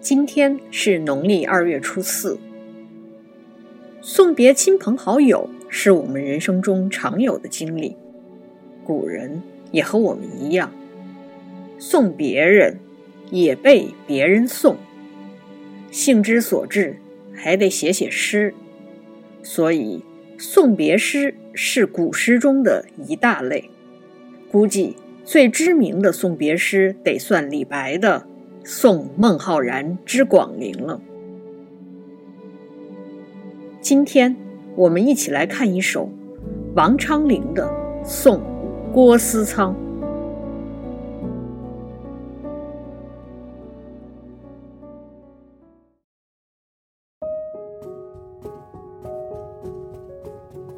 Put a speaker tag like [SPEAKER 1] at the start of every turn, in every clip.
[SPEAKER 1] 今天是农历二月初四，送别亲朋好友是我们人生中常有的经历。古人也和我们一样，送别人也被别人送，兴之所至，还得写写诗，所以送别诗是古诗中的一大类。估计最知名的送别诗得算李白的。送孟浩然之广陵了。今天我们一起来看一首王昌龄的《送郭思仓》。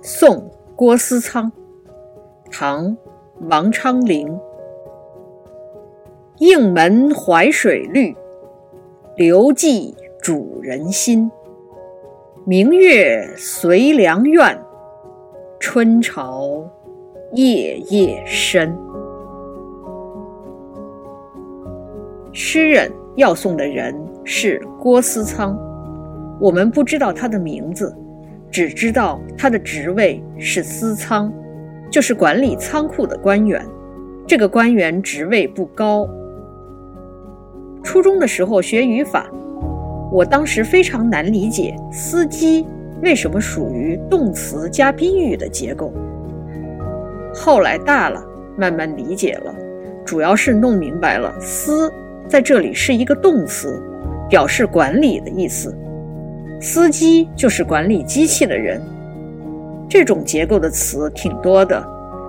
[SPEAKER 1] 送郭思仓，唐·王昌龄。应门淮水绿，留迹主人心。明月随凉苑，春潮夜夜深。诗人要送的人是郭思仓，我们不知道他的名字，只知道他的职位是司仓，就是管理仓库的官员。这个官员职位不高。初中的时候学语法，我当时非常难理解“司机”为什么属于动词加宾语的结构。后来大了，慢慢理解了，主要是弄明白了“司”在这里是一个动词，表示管理的意思。司机就是管理机器的人。这种结构的词挺多的，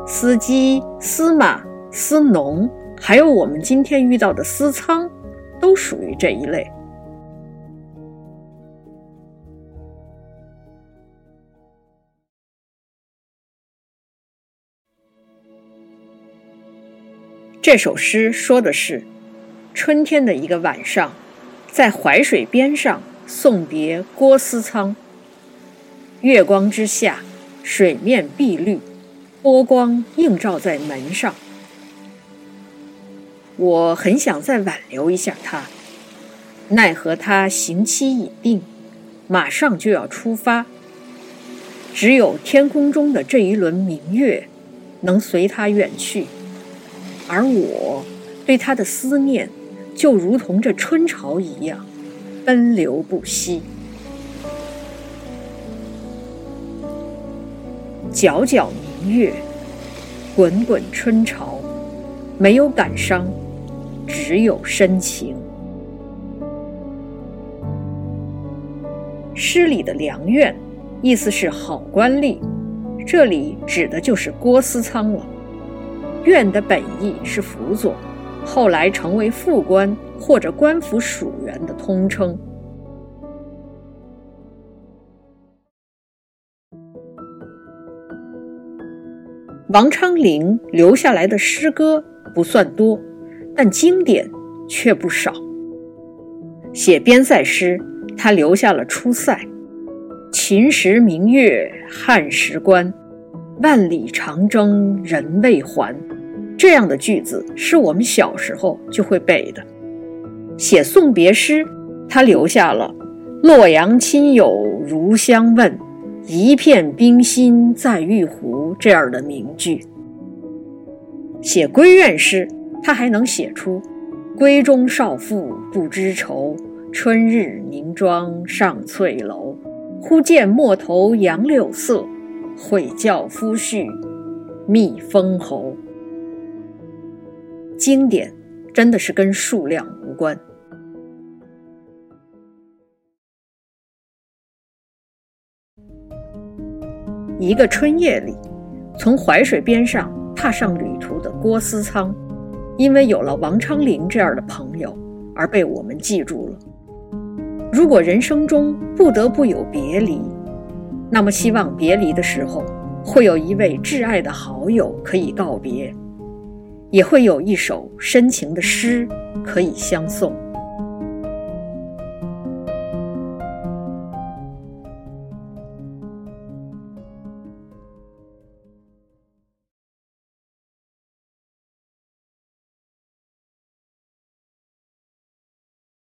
[SPEAKER 1] 司机、司马、司农，还有我们今天遇到的司仓。都属于这一类。这首诗说的是春天的一个晚上，在淮水边上送别郭思仓。月光之下，水面碧绿，波光映照在门上。我很想再挽留一下他，奈何他刑期已定，马上就要出发。只有天空中的这一轮明月，能随他远去，而我对他的思念，就如同这春潮一样，奔流不息。皎皎明月，滚滚春潮，没有感伤。只有深情。诗里的良院，意思是好官吏，这里指的就是郭思仓了。院的本意是辅佐，后来成为副官或者官府属员的通称。王昌龄留下来的诗歌不算多。但经典却不少。写边塞诗，他留下了《出塞》：“秦时明月汉时关，万里长征人未还。”这样的句子是我们小时候就会背的。写送别诗，他留下了“洛阳亲友如相问，一片冰心在玉壶”这样的名句。写闺怨诗。他还能写出“闺中少妇不知愁，春日凝妆上翠楼。忽见陌头杨柳色，悔教夫婿觅封侯。”经典真的是跟数量无关。一个春夜里，从淮水边上踏上旅途的郭思仓。因为有了王昌龄这样的朋友，而被我们记住了。如果人生中不得不有别离，那么希望别离的时候，会有一位挚爱的好友可以告别，也会有一首深情的诗可以相送。